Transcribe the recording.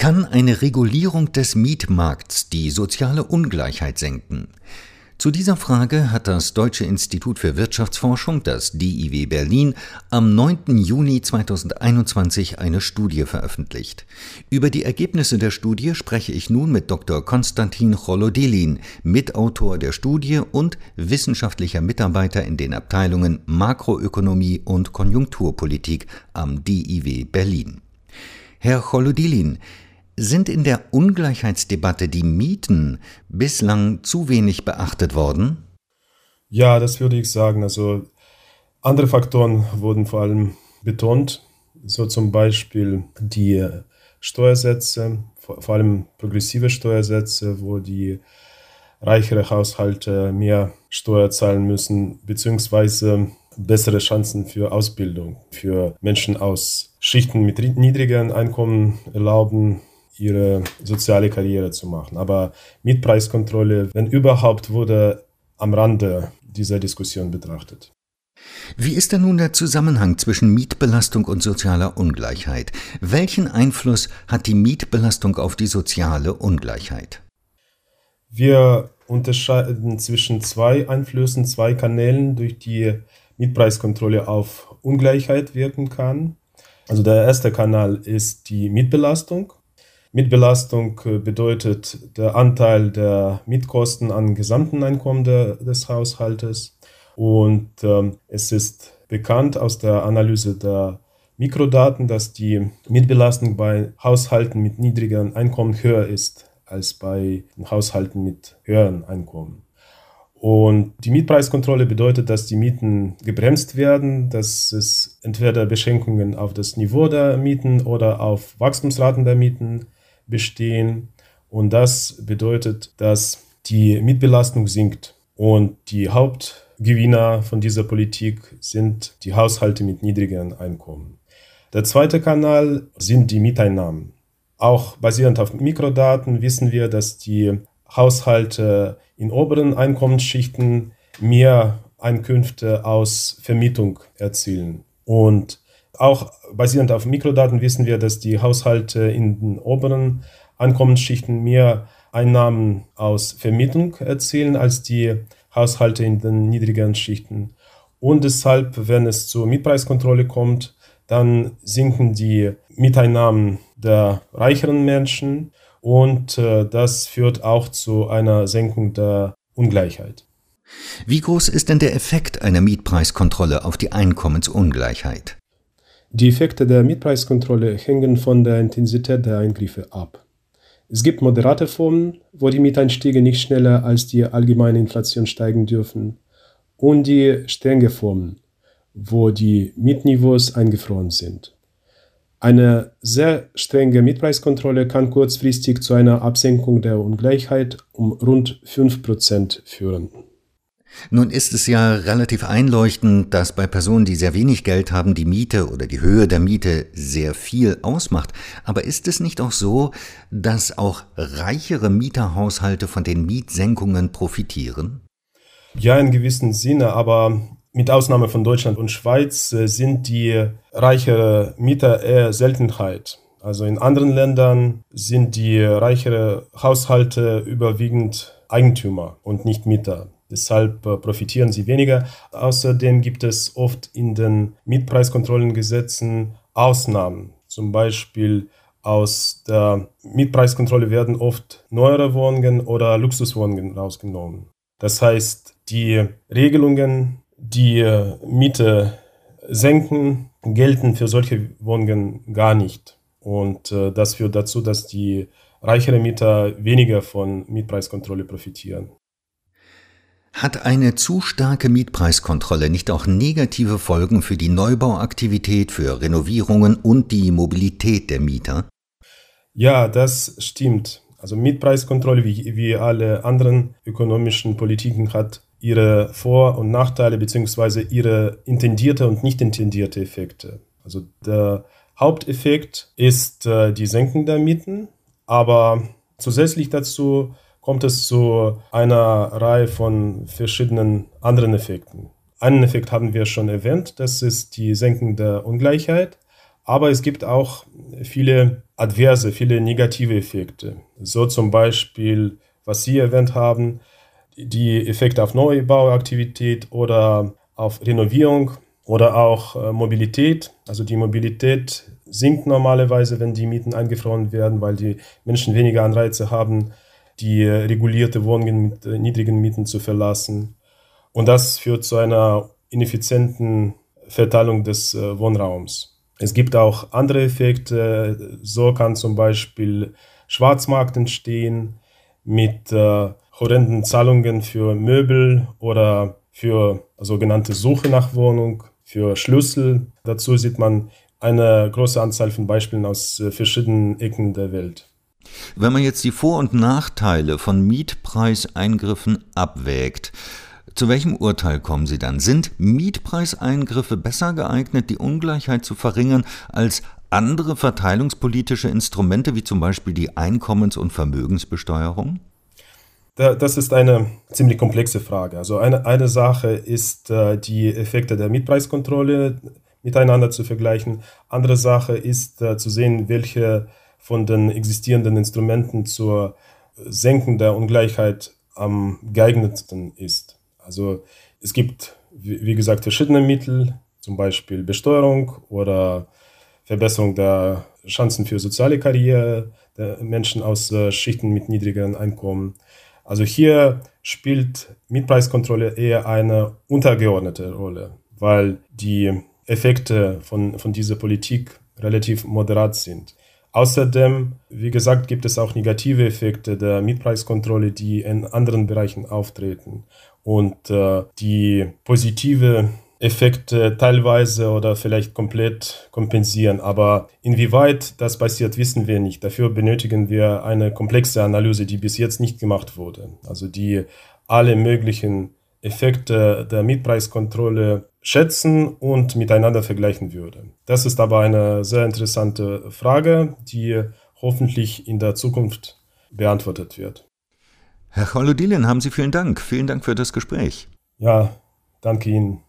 Kann eine Regulierung des Mietmarkts die soziale Ungleichheit senken? Zu dieser Frage hat das Deutsche Institut für Wirtschaftsforschung, das DIW Berlin, am 9. Juni 2021 eine Studie veröffentlicht. Über die Ergebnisse der Studie spreche ich nun mit Dr. Konstantin Cholodilin, Mitautor der Studie und wissenschaftlicher Mitarbeiter in den Abteilungen Makroökonomie und Konjunkturpolitik am DIW Berlin. Herr Cholodilin, sind in der Ungleichheitsdebatte die Mieten bislang zu wenig beachtet worden? Ja, das würde ich sagen. Also andere Faktoren wurden vor allem betont, so zum Beispiel die Steuersätze, vor allem progressive Steuersätze, wo die reichere Haushalte mehr Steuer zahlen müssen, beziehungsweise bessere Chancen für Ausbildung für Menschen aus Schichten mit niedrigeren Einkommen erlauben, ihre soziale Karriere zu machen. Aber Mietpreiskontrolle, wenn überhaupt, wurde am Rande dieser Diskussion betrachtet. Wie ist denn nun der Zusammenhang zwischen Mietbelastung und sozialer Ungleichheit? Welchen Einfluss hat die Mietbelastung auf die soziale Ungleichheit? Wir unterscheiden zwischen zwei Einflüssen, zwei Kanälen, durch die Mietpreiskontrolle auf Ungleichheit wirken kann. Also der erste Kanal ist die Mietbelastung. Mietbelastung äh, bedeutet der Anteil der Mietkosten an gesamten Einkommen de, des Haushaltes. Und ähm, es ist bekannt aus der Analyse der Mikrodaten, dass die Mietbelastung bei Haushalten mit niedrigeren Einkommen höher ist als bei Haushalten mit höheren Einkommen. Und die Mietpreiskontrolle bedeutet, dass die Mieten gebremst werden, dass es entweder Beschränkungen auf das Niveau der Mieten oder auf Wachstumsraten der Mieten bestehen. Und das bedeutet, dass die Mietbelastung sinkt. Und die Hauptgewinner von dieser Politik sind die Haushalte mit niedrigeren Einkommen. Der zweite Kanal sind die Mieteinnahmen. Auch basierend auf Mikrodaten wissen wir, dass die Haushalte in oberen Einkommensschichten mehr Einkünfte aus Vermietung erzielen. Und auch basierend auf Mikrodaten wissen wir, dass die Haushalte in den oberen Einkommensschichten mehr Einnahmen aus Vermietung erzielen als die Haushalte in den niedrigeren Schichten. Und deshalb, wenn es zur Mietpreiskontrolle kommt, dann sinken die Mieteinnahmen der reicheren Menschen und äh, das führt auch zu einer Senkung der Ungleichheit. Wie groß ist denn der Effekt einer Mietpreiskontrolle auf die Einkommensungleichheit? Die Effekte der Mietpreiskontrolle hängen von der Intensität der Eingriffe ab. Es gibt moderate Formen, wo die Mieteinstiege nicht schneller als die allgemeine Inflation steigen dürfen, und die strenge Formen, wo die Mietniveaus eingefroren sind. Eine sehr strenge Mietpreiskontrolle kann kurzfristig zu einer Absenkung der Ungleichheit um rund 5% führen. Nun ist es ja relativ einleuchtend, dass bei Personen, die sehr wenig Geld haben, die Miete oder die Höhe der Miete sehr viel ausmacht. Aber ist es nicht auch so, dass auch reichere Mieterhaushalte von den Mietsenkungen profitieren? Ja, in gewissem Sinne, aber mit Ausnahme von Deutschland und Schweiz äh, sind die reichere Mieter eher Seltenheit. Also in anderen Ländern sind die reichere Haushalte überwiegend Eigentümer und nicht Mieter. Deshalb äh, profitieren sie weniger. Außerdem gibt es oft in den Mietpreiskontrollengesetzen Ausnahmen. Zum Beispiel aus der Mietpreiskontrolle werden oft neuere Wohnungen oder Luxuswohnungen rausgenommen. Das heißt, die Regelungen, die äh, Miete senken, gelten für solche Wohnungen gar nicht. Und äh, das führt dazu, dass die reichere Mieter weniger von Mietpreiskontrolle profitieren. Hat eine zu starke Mietpreiskontrolle nicht auch negative Folgen für die Neubauaktivität, für Renovierungen und die Mobilität der Mieter? Ja, das stimmt. Also Mietpreiskontrolle, wie, wie alle anderen ökonomischen Politiken, hat ihre Vor- und Nachteile beziehungsweise ihre intendierte und nicht intendierte Effekte. Also der Haupteffekt ist äh, die Senkung der Mieten, aber zusätzlich dazu kommt es zu einer Reihe von verschiedenen anderen Effekten. Einen Effekt haben wir schon erwähnt, das ist die Senkung der Ungleichheit. Aber es gibt auch viele adverse, viele negative Effekte. So zum Beispiel, was Sie erwähnt haben, die Effekte auf Neubauaktivität oder auf Renovierung oder auch äh, Mobilität. Also die Mobilität sinkt normalerweise, wenn die Mieten eingefroren werden, weil die Menschen weniger Anreize haben, die regulierte Wohnungen mit äh, niedrigen Mieten zu verlassen. Und das führt zu einer ineffizienten Verteilung des äh, Wohnraums. Es gibt auch andere Effekte. So kann zum Beispiel Schwarzmarkt entstehen mit äh, horrenden Zahlungen für Möbel oder für sogenannte Suche nach Wohnung, für Schlüssel. Dazu sieht man eine große Anzahl von Beispielen aus verschiedenen Ecken der Welt. Wenn man jetzt die Vor- und Nachteile von Mietpreiseingriffen abwägt, zu welchem Urteil kommen Sie dann? Sind Mietpreiseingriffe besser geeignet, die Ungleichheit zu verringern, als andere verteilungspolitische Instrumente wie zum Beispiel die Einkommens- und Vermögensbesteuerung? Das ist eine ziemlich komplexe Frage. Also eine, eine Sache ist, äh, die Effekte der Mietpreiskontrolle miteinander zu vergleichen. Andere Sache ist äh, zu sehen, welche von den existierenden Instrumenten zur Senken der Ungleichheit am geeignetsten ist. Also es gibt, wie gesagt, verschiedene Mittel, zum Beispiel Besteuerung oder Verbesserung der Chancen für soziale Karriere der Menschen aus äh, Schichten mit niedrigeren Einkommen. Also hier spielt Mietpreiskontrolle eher eine untergeordnete Rolle, weil die Effekte von, von dieser Politik relativ moderat sind. Außerdem, wie gesagt, gibt es auch negative Effekte der Mietpreiskontrolle, die in anderen Bereichen auftreten und äh, die positive Effekte teilweise oder vielleicht komplett kompensieren. Aber inwieweit das passiert, wissen wir nicht. Dafür benötigen wir eine komplexe Analyse, die bis jetzt nicht gemacht wurde. Also die alle möglichen Effekte der Mietpreiskontrolle schätzen und miteinander vergleichen würde. Das ist aber eine sehr interessante Frage, die hoffentlich in der Zukunft beantwortet wird. Herr Cholodilin, haben Sie vielen Dank. Vielen Dank für das Gespräch. Ja, danke Ihnen.